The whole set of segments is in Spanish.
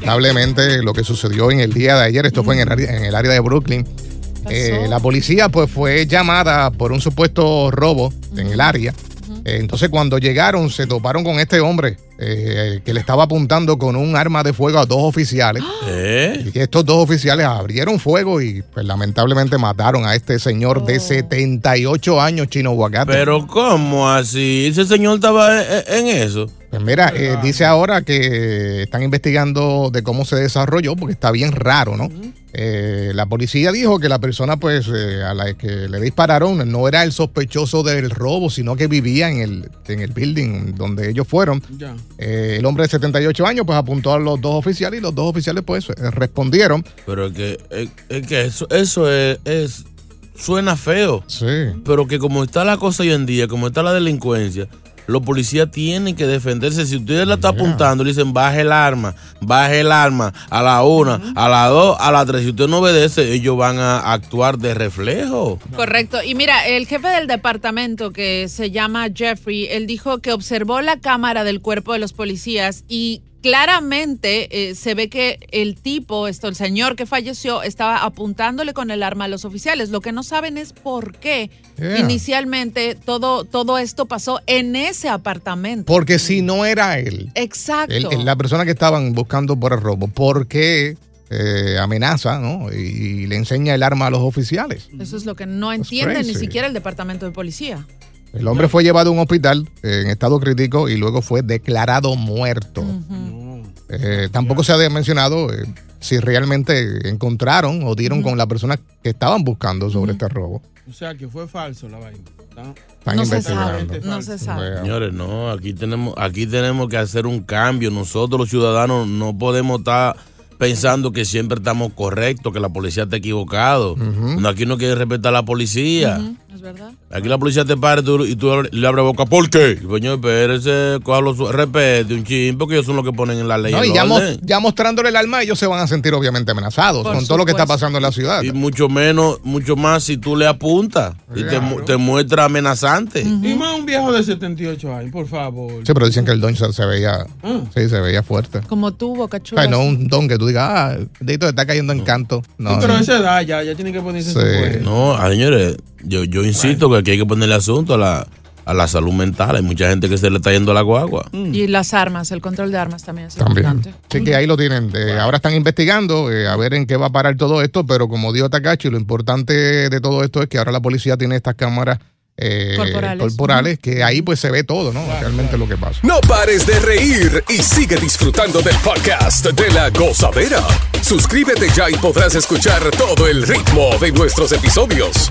lamentablemente lo que sucedió en el día de ayer, esto fue en el, área- en el área de Brooklyn. eh, la policía pues fue llamada por un supuesto robo en el área. Eh, entonces cuando llegaron se toparon con este hombre eh, que le estaba apuntando con un arma de fuego a dos oficiales. ¿Eh? Y estos dos oficiales abrieron fuego y pues lamentablemente mataron a este señor de 78 años, Chino Aguacate. Pero ¿cómo así? Ese señor estaba en, en eso. Pues mira, eh, dice ahora que están investigando de cómo se desarrolló, porque está bien raro, ¿no? Eh, la policía dijo que la persona, pues, eh, a la que le dispararon no era el sospechoso del robo, sino que vivía en el, en el building donde ellos fueron. Eh, el hombre de 78 años, pues, apuntó a los dos oficiales y los dos oficiales, pues, eh, respondieron. Pero es que, es, es que eso, eso es, es- suena feo. Sí. Pero que como está la cosa hoy en día, como está la delincuencia, los policías tienen que defenderse. Si usted la está apuntando, le dicen baje el arma, baje el arma a la una, a la dos, a la tres. Si usted no obedece, ellos van a actuar de reflejo. Correcto. Y mira, el jefe del departamento que se llama Jeffrey, él dijo que observó la cámara del cuerpo de los policías y claramente eh, se ve que el tipo, esto, el señor que falleció, estaba apuntándole con el arma a los oficiales. Lo que no saben es por qué Yeah. inicialmente todo, todo esto pasó en ese apartamento. Porque si no era él, Exacto. la persona que estaban buscando por el robo, ¿por qué eh, amenaza, ¿no? Y, y le enseña el arma a los oficiales? Eso es lo que no entiende ni siquiera el departamento de policía. El hombre fue llevado a un hospital eh, en estado crítico y luego fue declarado muerto. Eh, tampoco se ha mencionado eh, si realmente encontraron o dieron con la persona que estaban buscando sobre este robo. O sea, que fue falso la vaina. ¿tá? Están No se investigando. sabe, no se sabe. Señores, no, aquí tenemos, aquí tenemos que hacer un cambio. Nosotros los ciudadanos no podemos estar pensando que siempre estamos correctos, que la policía está equivocado. No, Aquí no quiere respetar a la policía. Es verdad. Aquí la policía te para y tú, y tú le abres boca. ¿Por qué? Coño, espérese, cójalo respete un chin, porque ellos son los que ponen en la ley. No, y ya, mo- orden. ya mostrándole el arma, ellos se van a sentir obviamente amenazados Por con todo lo que está pasando en la ciudad. Y mucho menos, mucho más si tú le apuntas y te, mu- te muestra amenazante. Y más un viejo de 78 años, por favor. Sí, pero dicen que el don se, se veía, Ah. sí, se veía fuerte. Como tú, Boca O Chula. sea, no un don que tú digas, ah, Dito está cayendo en canto. No, Sí, pero no. a esa edad ya, ya tiene que ponerse en su. No, ah, señores, yo, yo insisto que aquí hay que ponerle asunto a la, a la salud mental. Hay mucha gente que se le está yendo la guagua. Y las armas, el control de armas también es También. importante. Así que ahí lo tienen. Eh, ahora están investigando eh, a ver en qué va a parar todo esto, pero como dijo Takachi, lo importante de todo esto es que ahora la policía tiene estas cámaras eh, Corporales. corporales, que ahí pues se ve todo, ¿no? Realmente lo que pasa. No pares de reír y sigue disfrutando del podcast de la gozadera. Suscríbete ya y podrás escuchar todo el ritmo de nuestros episodios.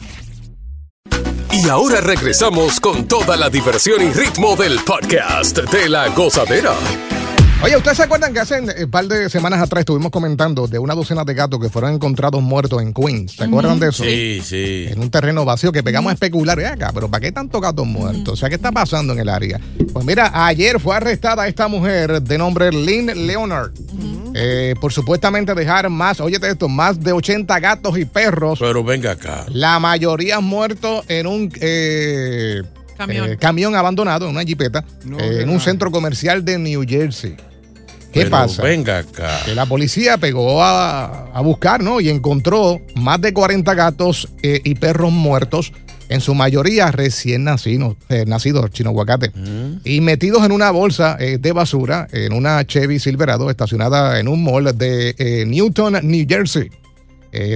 Y ahora regresamos con toda la diversión y ritmo del podcast de la gozadera. Oye, ¿ustedes se acuerdan que hace un par de semanas atrás estuvimos comentando de una docena de gatos que fueron encontrados muertos en Queens? ¿Se acuerdan de eso? Sí, sí. En un terreno vacío que pegamos a especular. "Ve acá, pero ¿para qué tantos gatos muertos? O sea, ¿qué está pasando en el área? Pues mira, ayer fue arrestada esta mujer de nombre Lynn Leonard. eh, por supuestamente dejar más, óyete esto, más de 80 gatos y perros. Pero venga acá. La mayoría muertos en un eh, Camión. eh, camión abandonado, en una jipeta, No, eh, en un centro comercial de New Jersey. ¿Qué Pero pasa? Venga acá. Que la policía pegó a, a buscar, ¿no? Y encontró más de 40 gatos eh, y perros muertos, en su mayoría recién nacidos, eh, nacidos chino aguacate, y metidos en una bolsa eh, de basura en una Chevy Silverado estacionada en un mall de Newton, New Jersey.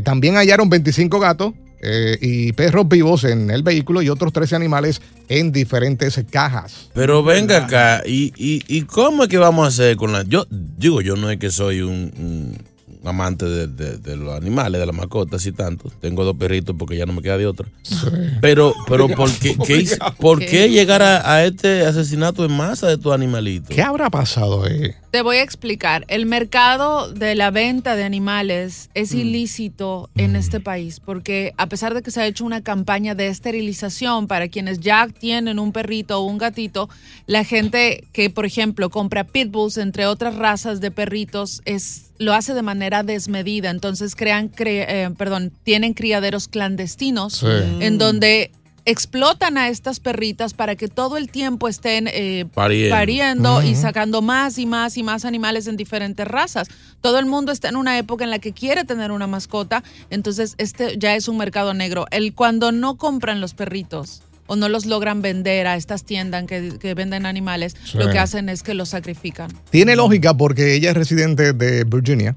También hallaron 25 gatos eh, y perros vivos en el vehículo y otros 13 animales en diferentes cajas. Pero venga acá, ¿y, y, y cómo es que vamos a hacer con la.? Yo digo, yo no es que soy un, un amante de, de- de los animales, de las mascotas y tanto. Tengo dos perritos porque ya no me queda de otra. Pero, pero ¿por qué, qué ¿por qué llegar a, a este asesinato en masa de tus animalitos? ¿Qué habrá pasado? Eh? Te voy a explicar. El mercado de la venta de animales es Mm. ilícito en este país porque a pesar de que se ha hecho una campaña de esterilización para quienes ya tienen un perrito o un gatito, la gente que, por ejemplo, compra pitbulls, entre otras razas de perritos, es lo hace de manera desmedida. Entonces crean, cre- eh, perdón, tienen criaderos clandestinos Sí. en donde explotan a estas perritas para que todo el tiempo estén eh, Pariendo. pariendo y sacando más y más y más animales en diferentes razas. Todo el mundo está en una época en la que quiere tener una mascota, entonces este ya es un mercado negro. El cuando no compran los perritos o no los logran vender a estas tiendas que, que venden animales, Sí. lo que hacen es que los sacrifican. Tiene lógica porque ella es residente de Virginia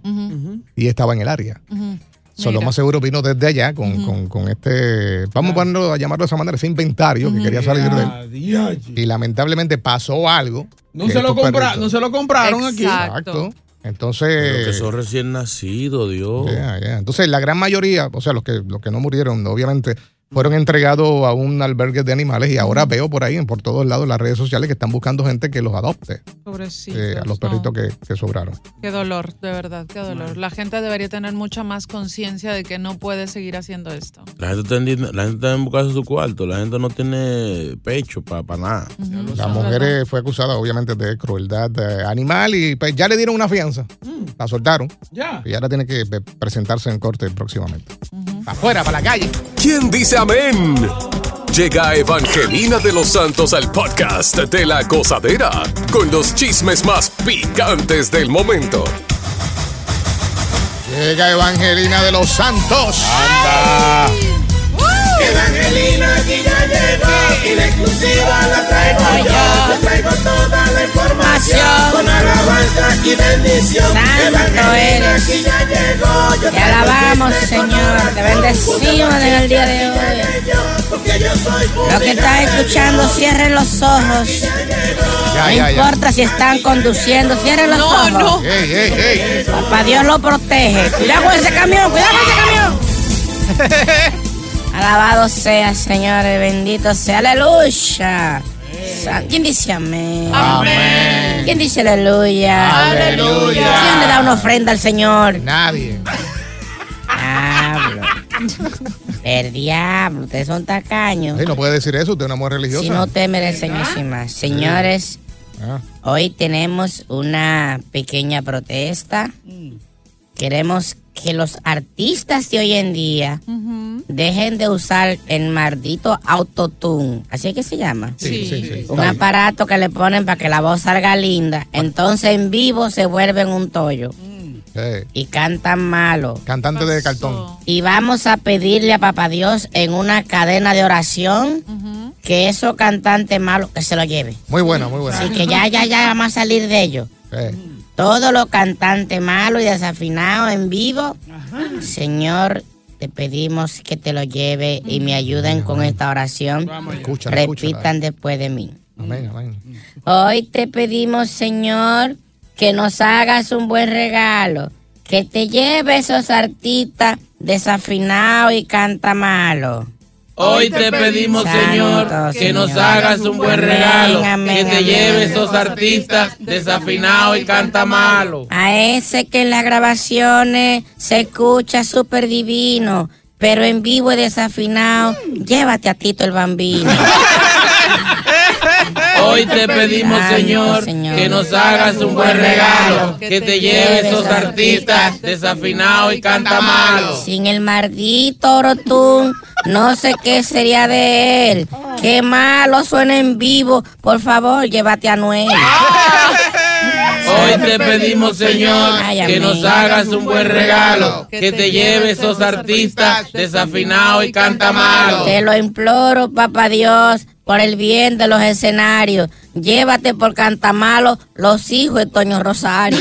y estaba en el área. lo Mira. más seguro vino desde allá con, con- con este, vamos a ponerlo a llamarlo de esa manera, ese inventario que quería salir de él. Ah. Y lamentablemente pasó algo. No se, lo compra, no se lo compraron aquí. Exacto. Exacto. Pero Entonces, que son recién nacidos, Dios. entonces la gran mayoría, o sea, los que, los que no murieron, obviamente, fueron entregados a un albergue de animales y ahora veo por ahí, por todos lados, las redes sociales que están buscando gente que los adopte, Pobrecitos, eh, a los no. perritos que, que sobraron. Qué dolor, de verdad, qué dolor. La gente debería tener mucha más conciencia de que no puede seguir haciendo esto. La gente está la gente está en buscarse su cuarto. La gente no tiene pecho para nada. La mujer eh, fue acusada, obviamente, de crueldad eh, animal y pues, ya le dieron una fianza. La soltaron. Ya. Y ahora tiene que eh, presentarse en corte próximamente. Afuera, para la calle. ¿Quién dice amén? Llega Evangelina de los Santos al podcast de la gozadera con los chismes más picantes del momento. Llega Evangelina de los Santos. Evangelina aquí ya llegó y la exclusiva la traigo yo. Le traigo toda la información con alabanza y bendición. Santo Evangelina eres. aquí ya llegó. Yo Te alabamos, Señor. Te bendecimos en el día de hoy. Porque yo soy Los que están escuchando, cierren los ojos. Ya, No ya, ya. importa si están conduciendo, cierren los No, ojos. no. Ey, ey, ey. Papá Dios lo protege. Cuidado con ese camión, cuidado con ese camión. Alabado sea, Señor, bendito sea. Aleluya. ¿Quién dice amén? Amén. ¿Quién dice aleluya? Aleluya. ¿Quién le da una ofrenda al Señor? Nadie. Diablo. El diablo, ustedes son tacaños. Ey, no puede decir eso, usted es una mujer religiosa. Si no te merecen encima. Señores, Ah, hoy tenemos una pequeña protesta. Queremos que los artistas de hoy en día dejen de usar el maldito autotune. Así es que se llama. Sí, sí, sí. Un aparato que le ponen para que la voz salga linda. Entonces en vivo se vuelven un tollo. Eh, Y cantan malo. cantante de cartón. Y vamos a pedirle a Papá Dios en una cadena de oración que esos cantantes malos que se lo lleve. Muy buena, muy buena. Así que ya, ya, ya vamos a salir de ellos. Eh, Todos los cantantes malos y desafinados en vivo, Señor, te pedimos que te lo lleve y me ayuden con esta oración. escúchala, Repitan después de mí. Amén, amén. Hoy te pedimos, Señor, que nos hagas un buen regalo, que te lleve esos artistas desafinados y canta malo. Hoy te pedimos, Señor, que nos hagas un buen regalo, que te amén, lleve amén. esos artistas desafinados y canta malo. A ese que en las grabaciones se escucha súper divino, pero en vivo es desafinado, llévate a Tito el Bambino. Hoy te pedimos, Señor, que nos hagas un buen regalo, que te lleve esos artistas desafinados y canta malo. Sin el maldito Orotún, no sé qué sería de él. Qué malo suena en vivo. Por favor, llévate a Noel. Hoy te pedimos, Señor, que nos hagas un buen regalo, que te lleve esos artistas desafinados y canta malo. Te lo imploro, papá Dios, por el bien de los escenarios. Llévate por cantamalo los hijos de Toño Rosario.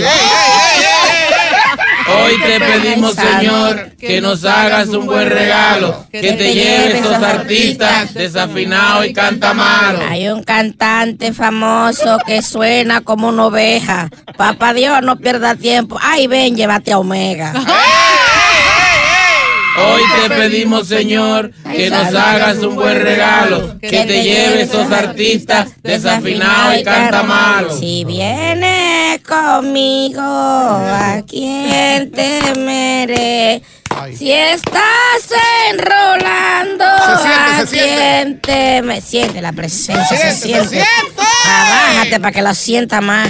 Hoy te pedimos, Señor, que nos hagas un buen regalo, que te lleve esos artistas desafinados y canta malo. Hay un cantante famoso que suena como una oveja. Papá Dios, no pierda tiempo. Ay, ven, llévate a Omega. Hoy te pedimos, Señor, que nos hagas un buen regalo, que te lleve esos artistas desafinados y canta malo. Si vienes conmigo, ¿a quién temeré? Si estás enrolando, Se siente, ¿a se siente. Siente la presencia, Se se, siente, se siente. Abájate para que lo sienta más.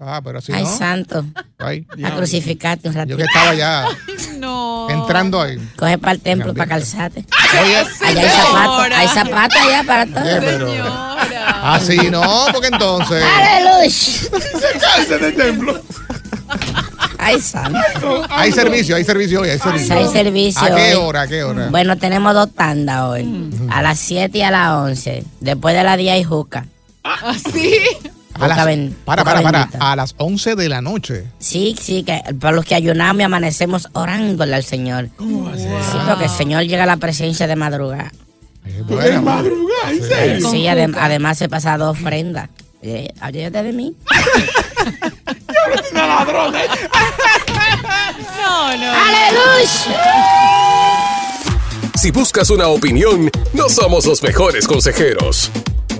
Ah, pero así Ay, no. santo. Ay, A crucificarte un yo ratito. que estaba ya entrando ahí. Coge para el templo para calzarte. Oye, Allá hay zapatos, hay zapatos allá para Oye, todos. pero así no, porque entonces. ¡Aleluya! Calce del templo. Ay, santo. Hay servicio, hay servicio hoy, hay servicio. Hay servicio ¿A qué hoy. hora? ¿A qué hora? Bueno, tenemos dos tandas hoy. A las 7 y a las 11. Después de las 10 hay juca. ¿Así? A las- ben- para, para, para. A las 11 de la noche. Sí, sí, que para los que ayunamos y amanecemos orándole al Señor. Sí, porque el Señor llega a la presencia de madrugada. Bueno, Sí, sí, adem- además se pasa dos ofrendas. Eh, ayúdate de mí. No, no. ¡Aleluya! Si buscas una opinión, no somos los mejores consejeros.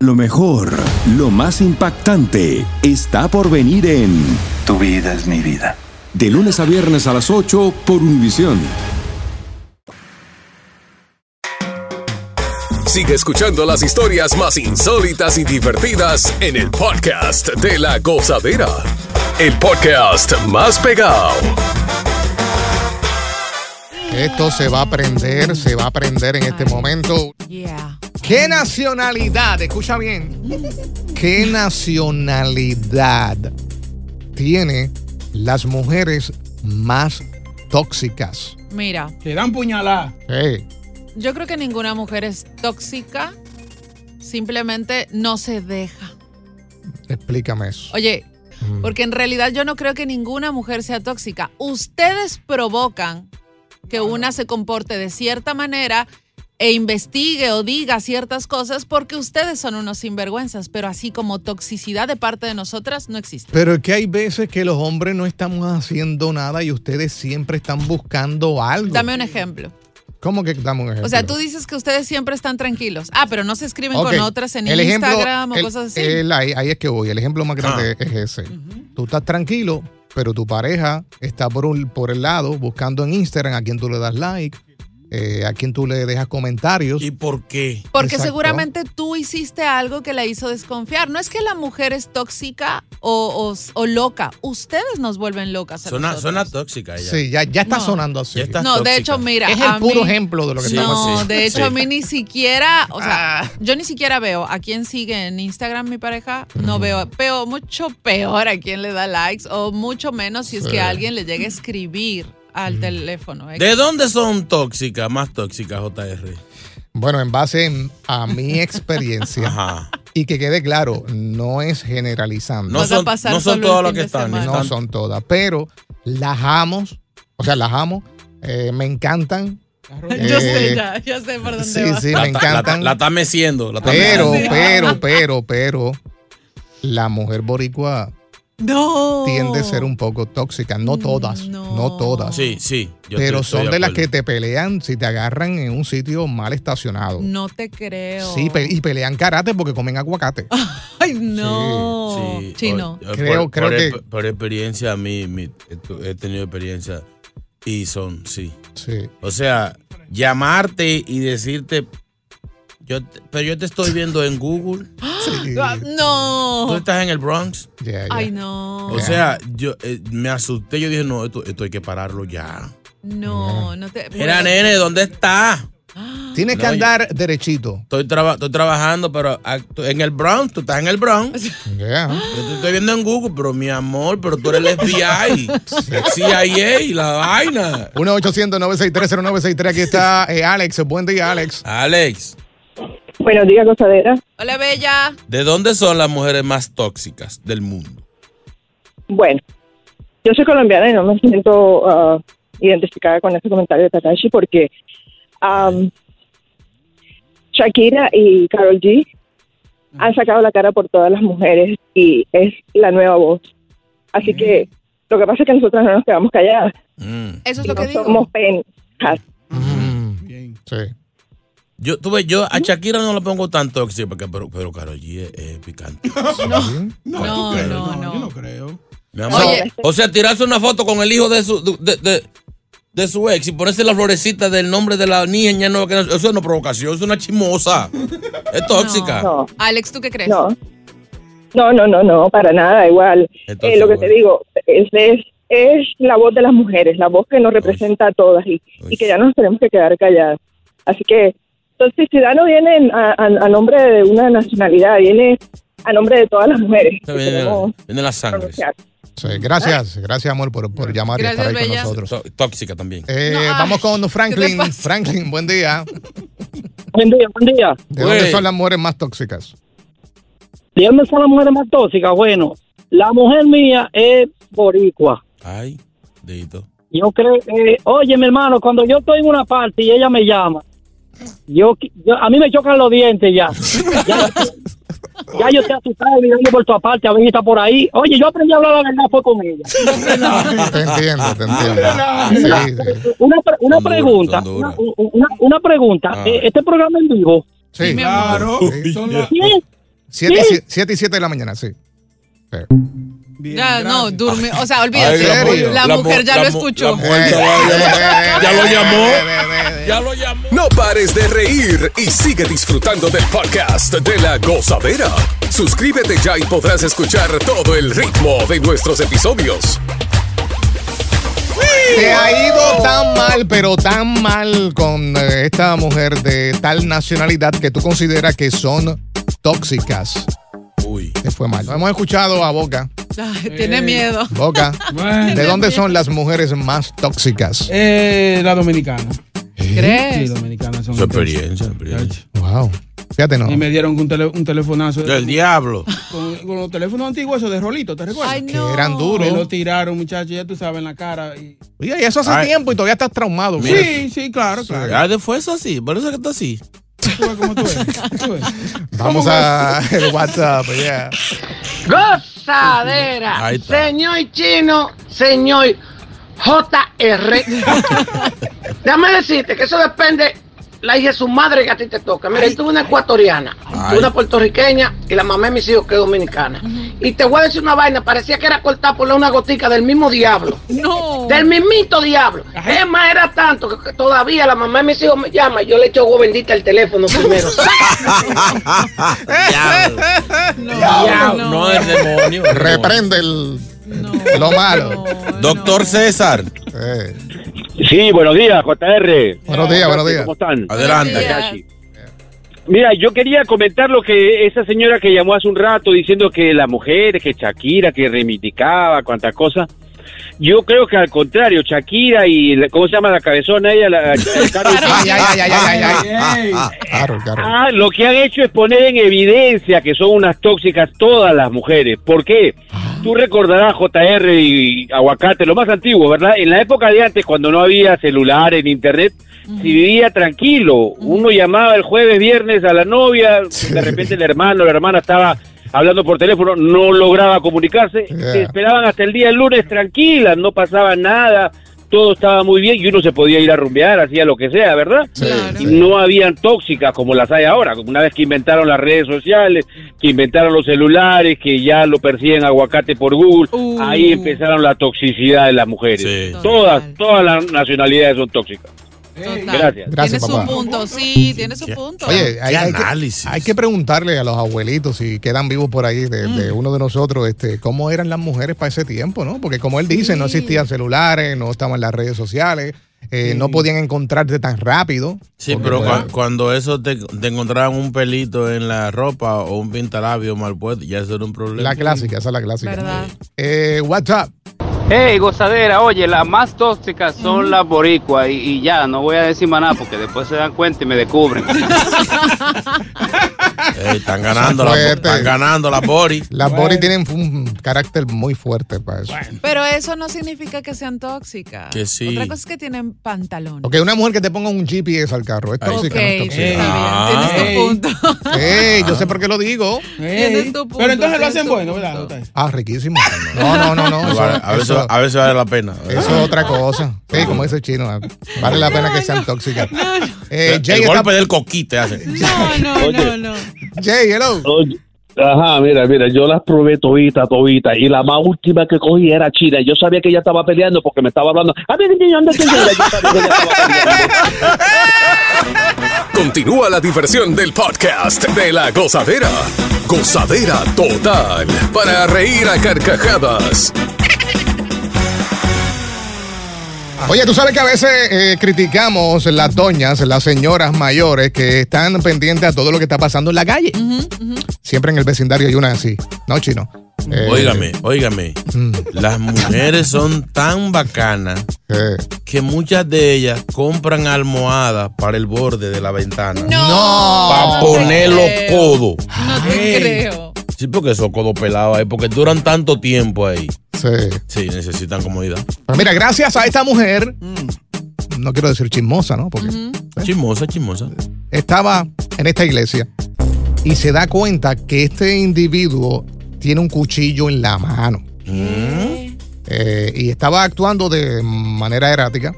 Lo mejor, lo más impactante, está por venir en Tu vida es mi vida. De lunes a viernes a las 8 por Univisión. Sigue escuchando las historias más insólitas y divertidas en el podcast de la gozadera. El podcast más pegado. Esto se va a aprender, se va a aprender en este momento. Yeah. ¿Qué nacionalidad? Escucha bien. ¿Qué nacionalidad tiene las mujeres más tóxicas? Mira, Te dan puñalada. Hey, yo creo que ninguna mujer es tóxica. Simplemente no se deja. explícame eso. Oye, Mm. porque en realidad yo no creo que ninguna mujer sea tóxica. Ustedes provocan que una se comporte de cierta manera e investigue o diga ciertas cosas porque ustedes son unos sinvergüenzas, pero así como toxicidad de parte de nosotras no existe. Pero es que hay veces que los hombres no estamos haciendo nada y ustedes siempre están buscando algo. Dame un ejemplo. ¿Cómo que damos un ejemplo? O sea, tú dices que ustedes siempre están tranquilos. Ah, pero no se escriben con otras en el ejemplo- Instagram o el- cosas así. el- ahí, ahí es que voy. El ejemplo más grande Ah. es ese. Tú estás tranquilo, pero tu pareja está por, un, por el lado buscando en Instagram a quien tú le das like, eh, a quien tú le dejas comentarios. ¿Y por qué? Porque Exacto. seguramente tú hiciste algo que la hizo desconfiar. No es que la mujer es tóxica o, o- o loca. Ustedes nos vuelven locas. a Suena, tóxica ella. Sí, ya, ya está No. sonando así. No, de hecho, mira. Es el puro mí- ejemplo de lo que Sí. estamos No, haciendo. de hecho Sí. a mí ni siquiera, o sea, Ah. yo ni siquiera veo a quién sigue en Instagram mi pareja, no veo, veo mucho peor a quién le da likes o mucho menos si es que alguien le llega a escribir al teléfono. ¿eh? ¿De dónde son tóxicas, más tóxicas, JR? Bueno, en base a mi experiencia, Ajá. y que quede claro, no es generalizando. No son, no son todas las que están. No son todas, pero las amo, o sea, las amo, eh, me encantan. Yo sé Eh, ya, ya sé por dónde Sí, va. sí, La me encantan. La está meciendo. La está Pero, meciendo. pero, pero, pero, la mujer boricua No. tiende a ser un poco tóxica. No todas, no, todas. Sí, sí. yo pero estoy- estoy son de las que te pelean si te agarran en un sitio mal estacionado. No te creo. Sí, pe- y pelean karate porque comen aguacate. Ay, no. Sí, Chino. o- o- Creo- por, creo por que- por experiencia, a mí mi- he tenido experiencia y son, sí. Sí. O sea, llamarte y decirte, yo te- pero yo te estoy viendo en Google. sí. Ah, Tú No. estás en el Bronx. Yeah, yeah. Ay, no. O sea, yo eh, me asusté. Yo dije, no, esto, esto hay que pararlo ya. No, no te. Mira, nene, ¿dónde está? Tienes que andar derechito. Estoy, traba- estoy trabajando, pero actu- en el Bronx, tú estás en el Bronx. Yeah. Yo te estoy viendo en Google, pero mi amor, pero tú eres el FBI. CIA, la vaina. 1-800-963-0963. Aquí está eh, Alex. Buen día, Alex. Alex, Buenos días, gozadera. Hola, Bella. ¿de dónde son las mujeres más tóxicas del mundo? Bueno, yo soy colombiana y no me siento ah, identificada con ese comentario de Takashi porque am, Shakira y Carol G han sacado la cara por todas las mujeres y es la nueva voz. Así que lo que pasa es que nosotros no nos quedamos calladas. Mm. Eso es lo que no digo. somos penjas. Sí. Yo, tú ves, yo a Shakira no la pongo tan tóxica, porque, pero, pero Karol G es, es picante. No, No, no, yo no. no creo. Mi amor. Oye. O sea, tirarse una foto con el hijo de su, de, de- de su ex y ponerse la florecita del nombre de la niña, no, que no- eso es una provocación, es una chimosa. Es tóxica. No, Alex, ¿tú qué crees? no. No, no, no, no, para nada, igual. Entonces, Eh, lo que bueno. te digo es, es, es la voz de las mujeres, la voz que nos representa a todas y, y que ya no nos tenemos que quedar calladas. Así que toxicidad no viene a, a- a nombre de una nacionalidad, viene a nombre de todas las mujeres. Viene, viene la sangre. Sí, gracias, gracias amor por, por llamar y Gracias, estar ahí Bella. con nosotros. Tó- Tóxica también. Eh, No, vamos con ¿qué Franklin. Franklin, buen día. Buen día, buen día. ¿De dónde son las mujeres más tóxicas? ¿De dónde son las mujeres más tóxicas? Bueno, la mujer mía es boricua. Ay, dito. Yo creo, eh, oye, mi hermano, cuando yo estoy en una parte y ella me llama, yo, yo- a mí me chocan los dientes ya. Ya, ya yo estoy asustado mirando por tu aparte a ver si está por ahí. Oye, yo aprendí a hablar la verdad fue con ella. Te entiendo, te entiendo. Sí, sí. Una, una pregunta, una, una- una pregunta. Ah. Este programa en vivo, Sí. Claro. Sí. Son las- ¿quién? Siete, y Sí. siete- siete y siete de la mañana, sí. Sí. Bien, Ya, no, durmió. O sea, olvídate. la, mu- mujer ya la lo escuchó. la mujer ya lo- ya lo llamó. Ya lo llamó. No pares de reír y sigue disfrutando del podcast de la gozadera. Suscríbete ya y podrás escuchar todo el ritmo de nuestros episodios. Te ha ido tan mal, pero tan mal con eh, esta mujer de tal nacionalidad que tú consideras que son tóxicas. Uy. Te fue mal. Hemos escuchado a Boca. Ay, tiene miedo. Boca. Bueno. ¿De dónde son las mujeres más tóxicas? Eh, la dominicana. Sí, ¿Crees? dominicanas son Su experiencia, experiencia. Wow. Fíjate, no. Y me dieron un, tele- un telefonazo. Del diablo. Con, con los teléfonos antiguos, esos de rolito, ¿te recuerdas? Ay, no. Que eran duros. Me lo tiraron, muchachos, ya tú sabes, en la cara. Y... Oye, y eso hace Ay. tiempo y todavía estás traumado. Sí, sí, claro, claro. Ya después eso así, por eso que está así. Tú ves cómo tú ves, tú ves. Vamos a el WhatsApp, ya. Gozadera. Ahí está. Señor chino, señor JR. Déjame decirte que eso depende la hija de su madre que a ti te toca. Mira, yo tuve una ecuatoriana, Ay. una puertorriqueña y la mamá de mis hijos que es dominicana. Y te voy a decir una vaina, parecía que era cortar por una gotica del mismo diablo. No. Del mismito diablo. Es más, era tanto que todavía la mamá de mis hijos me llama y yo le echo agua bendita el teléfono primero. Diablo. No, el demonio. Reprende el, lo malo. Doctor César. Eh, Sí, buenos días, JR. Buenos días, buenos días. ¿Cómo están? Adelante. Días. Mira, yo quería comentar lo que esa señora que llamó hace un rato diciendo que las mujeres, que Shakira, que reivindicaba, cuantas cosas. Yo creo que al contrario, Shakira y, la- ¿cómo se llama la cabezona ella? La, Karol G. Ay, ay, ay, ay, ay, ay. Claro, claro. Ah, lo que han hecho es poner en evidencia que son unas tóxicas todas las mujeres. ¿Por qué? Tú recordarás JR y Aguacate, lo más antiguo, ¿verdad? En la época de antes, cuando no había celular en internet, se vivía tranquilo. Uno llamaba el jueves, viernes a la novia, de repente el hermano o la hermana estaba hablando por teléfono, no lograba comunicarse, Yeah. se esperaban hasta el día lunes tranquilas, no pasaba nada, todo estaba muy bien y uno se podía ir a rumbear, hacía lo que sea, ¿verdad? Y no habían tóxicas como las hay ahora. Una vez que inventaron las redes sociales, que inventaron los celulares, que ya lo persiguen aguacate por Google, Uh. ahí empezaron la toxicidad de las mujeres. Sí. Todas, todas las nacionalidades son tóxicas. Total. Gracias. Gracias, tiene papá. su punto, sí, tiene su punto. Oye, hay, Qué hay que, análisis. hay que preguntarle a los abuelitos si quedan vivos por ahí de, de uno de nosotros, este, cómo eran las mujeres para ese tiempo, ¿no? Porque como él dice, no existían celulares, no estaban las redes sociales, eh, no podían encontrarte tan rápido. Sí, pero cua- cuando eso te, te encontraban un pelito en la ropa o un pintalabio mal puesto, ya eso era un problema. la clásica, esa es la clásica. ¿Verdad? Eh, WhatsApp. Hey, gozadera, oye, las más tóxicas son las boricuas y, y ya, no voy a decir más nada porque después se dan cuenta y me descubren. Ey, están ganando, la, están ganando la Bori. Las Boris tienen un carácter muy fuerte para eso. Pero eso no significa que sean tóxicas. Que sí. Otra cosa es que tienen pantalón. Porque una mujer que te ponga un GPS al carro es tóxica. Ok, no es tóxica. Ah. Tienes tu punto. Yo sé por qué lo digo. Tienes tu punto, Pero entonces lo hacen bueno, punto. ¿verdad? Ah, riquísimo. No, no, no, no. eso- a, veces, eso- a veces vale la pena. Eso es otra cosa. Sí, como dice el chino, vale la pena que sean tóxicas. Eh, Jay, el está- golpe del coquite hace. No, no, no, no. Jay, hello. Oye, Ajá, mira, mira, yo las probé todita, todita, y la más última que cogí era China. Yo sabía que ella estaba peleando porque me estaba hablando. "A ver, ¿dónde está ella?" Yo sabía que ella estaba peleando. Continúa la diversión del podcast de la gozadera. Gozadera total. Para reír a carcajadas. Oye, tú sabes que a veces eh, criticamos las doñas, las señoras mayores que están pendientes a todo lo que está pasando en la calle. Siempre en el vecindario hay una así. ¿No, chino? Eh, Óigame, óigame. mm, Las mujeres son tan bacanas eh. que muchas de ellas compran almohadas para el borde de la ventana. No. Para poner los creo. codos. No te creo. Sí, porque esos codos pelados ahí, porque duran tanto tiempo ahí. Sí. Sí, necesitan comodidad. Pues mira, gracias a esta mujer, no quiero decir chismosa, ¿no? Porque Chismosa, chismosa. estaba en esta iglesia y se da cuenta que este individuo tiene un cuchillo en la mano. Eh, y estaba actuando de manera errática.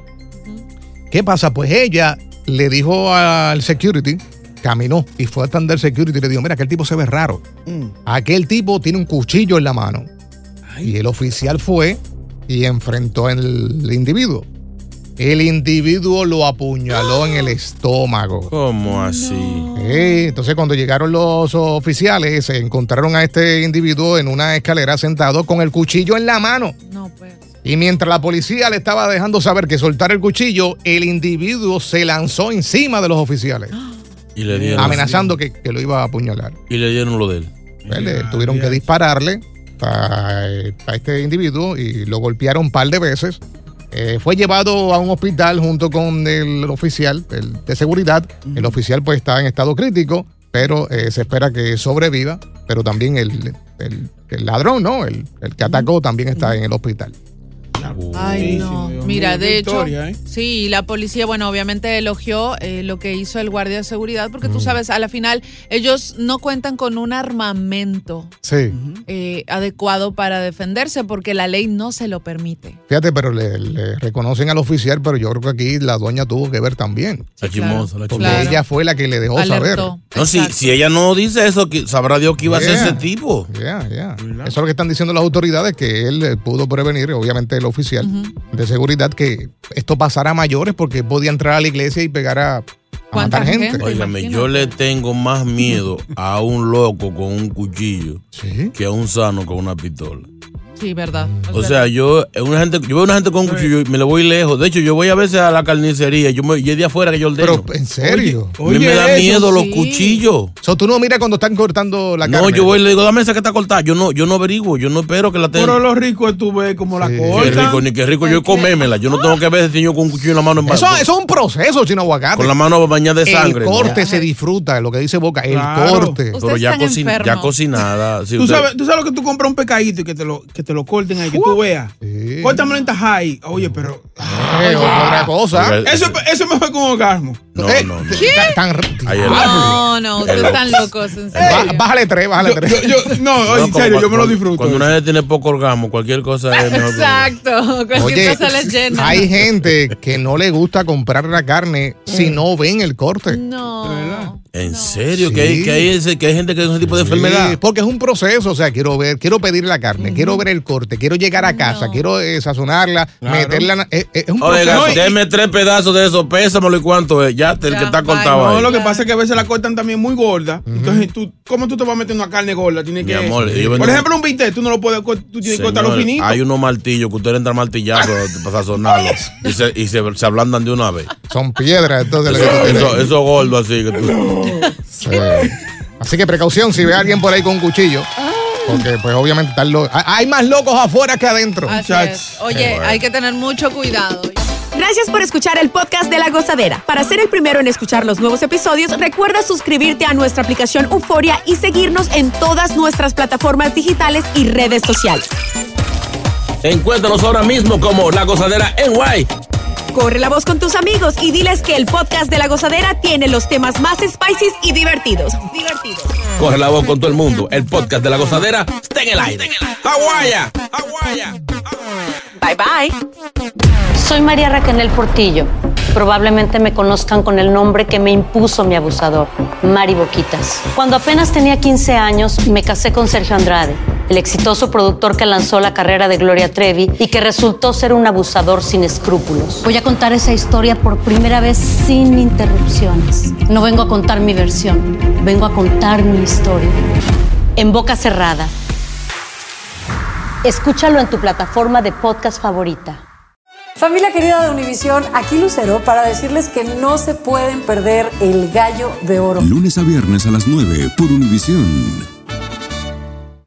¿Qué pasa? Pues ella le dijo al security, caminó y fue a atender security y le dijo, mira, aquel tipo se ve raro. Aquel tipo tiene un cuchillo en la mano. Y el oficial fue y enfrentó al individuo. El individuo lo apuñaló en el estómago. ¿Cómo así? Sí, entonces cuando llegaron los oficiales, se encontraron a este individuo en una escalera sentado con el cuchillo en la mano. No, pues. Y mientras la policía le estaba dejando saber que soltar el cuchillo, el individuo se lanzó encima de los oficiales, Y le dieron. amenazando que, que lo iba a apuñalar. Y le dieron lo de él. Pues le tuvieron que dispararle a, a este individuo y lo golpearon un par de veces. Eh, fue llevado a un hospital junto con el oficial el de seguridad. El oficial pues está en estado crítico, pero eh, se espera que sobreviva, pero también el, el- el ladrón, ¿no? El, el que atacó también está en el hospital. Ay, no. Dios Mira, mío, de hecho, historia, ¿eh? sí, la policía, bueno, obviamente elogió eh, lo que hizo el guardia de seguridad, porque Mm. tú sabes, a la final, ellos no cuentan con un armamento Sí. eh, adecuado para defenderse, porque la ley no se lo permite. Fíjate, pero le, le reconocen al oficial, pero yo creo que aquí la doña tuvo que ver también. La chismosa, la Porque ella fue la que le dejó saber. No, si, si ella no dice eso, sabrá Dios que iba a ser ese tipo. Ya, ya. Eso es lo que están diciendo las autoridades, que él pudo prevenir, obviamente el oficial de seguridad, que esto pasara a mayores porque podía entrar a la iglesia y pegar a, a matar gente. Óigame, yo le tengo más miedo a un loco con un cuchillo que a un sano con una pistola. Sí, verdad. O sea, yo, eh, una gente, yo veo una gente con un cuchillo y me le voy lejos. De hecho, yo voy a veces a la carnicería. Yo me, y es de afuera que yo ordeno. Pero, ¿en serio? a mí me da miedo los cuchillos. So, tú no miras cuando están cortando la No, carne. yo voy y le digo, dame esa que está cortada. Yo no, yo no averiguo, yo no espero que la tenga. Pero lo rico es tú ves como la Qué cortan. rico, ni qué rico yo comémela. Yo no tengo que ver ese señor con un cuchillo en la mano en Eso, eso es un proceso, chino aguacate. Con la mano bañada de sangre. El ¿no? corte se disfruta, lo que dice Boca, el Claro. corte. Pero ya, cocin- ya cocinada. si tú, usted- sabes, tú sabes lo que tú compras un pecadito y que te lo, que te lo corten ahí, que tú veas. Córtamelo en tajay. Oye, pero. Eh, otra cosa. Eso, eso me fue con orgasmo. No, Eh, no, no. tan- tan- Ahí el- No, no, ustedes El- están locos, en Ba- serio. bájale tres, bájale tres. no, en como serio, yo me lo cuando- disfruto. Cuando una gente tiene poco orgasmo, cualquier cosa es mejor. que- Exacto, cualquier Oye, cosa les llena. hay gente que no le gusta comprar la carne si no ven el corte. No. ¿En serio? Sí. Que, hay, que, hay ese- que hay gente que tiene ese tipo de Sí, enfermedad. porque es un proceso, o sea, quiero ver, quiero pedir la carne, quiero ver el corte, quiero llegar a casa, quiero eh, sazonarla, meterla, eh, eh, es un Oiga, proceso. deme tres pedazos de eso, pésamelo y cuánto es. Ya, el que está cortado No, ahí. lo que pasa es que a veces la cortan también muy gorda. Entonces, tú, ¿cómo tú te vas a meter una carne gorda? Tienes Mi que. amor, yo Por ejemplo, un bistec, tú no lo puedes, tú tienes que cortarlo finito. Hay unos martillos que usted le entra martillazo para sazonarlo y, se, y se, se ablandan de una vez. Son piedras, entonces. Eso, eso gordo así. Que tú- Sí. Así que precaución si ve a alguien por ahí con un cuchillo. Porque, pues, obviamente, están lo- hay- hay más locos afuera que adentro. Así es. Oye, hay que tener mucho cuidado. Gracias por escuchar el podcast de La Gozadera. Para ser el primero en escuchar los nuevos episodios, recuerda suscribirte a nuestra aplicación Euforia y seguirnos en todas nuestras plataformas digitales y redes sociales. Encuéntranos ahora mismo como La Gozadera en Guay. Corre la voz con tus amigos y diles que el podcast de La Gozadera tiene los temas más spicy y divertidos. Divertidos. Corre la voz con todo el mundo. El podcast de La Gozadera está en el aire. ¡Aguaya! Bye bye. Soy María Raquel Portillo. Probablemente me conozcan con el nombre que me impuso mi abusador, Mari Boquitas. Cuando apenas tenía 15 años, me casé con Sergio Andrade, el exitoso productor que lanzó la carrera de Gloria Trevi y que resultó ser un abusador sin escrúpulos. Voy a contar esa historia por primera vez sin interrupciones. No vengo a contar mi versión, vengo a contar mi historia. En boca cerrada. Escúchalo en tu plataforma de podcast favorita. Familia querida de Univisión, aquí Lucero para decirles que no se pueden perder el gallo de oro. Lunes a viernes a las 9 por Univisión.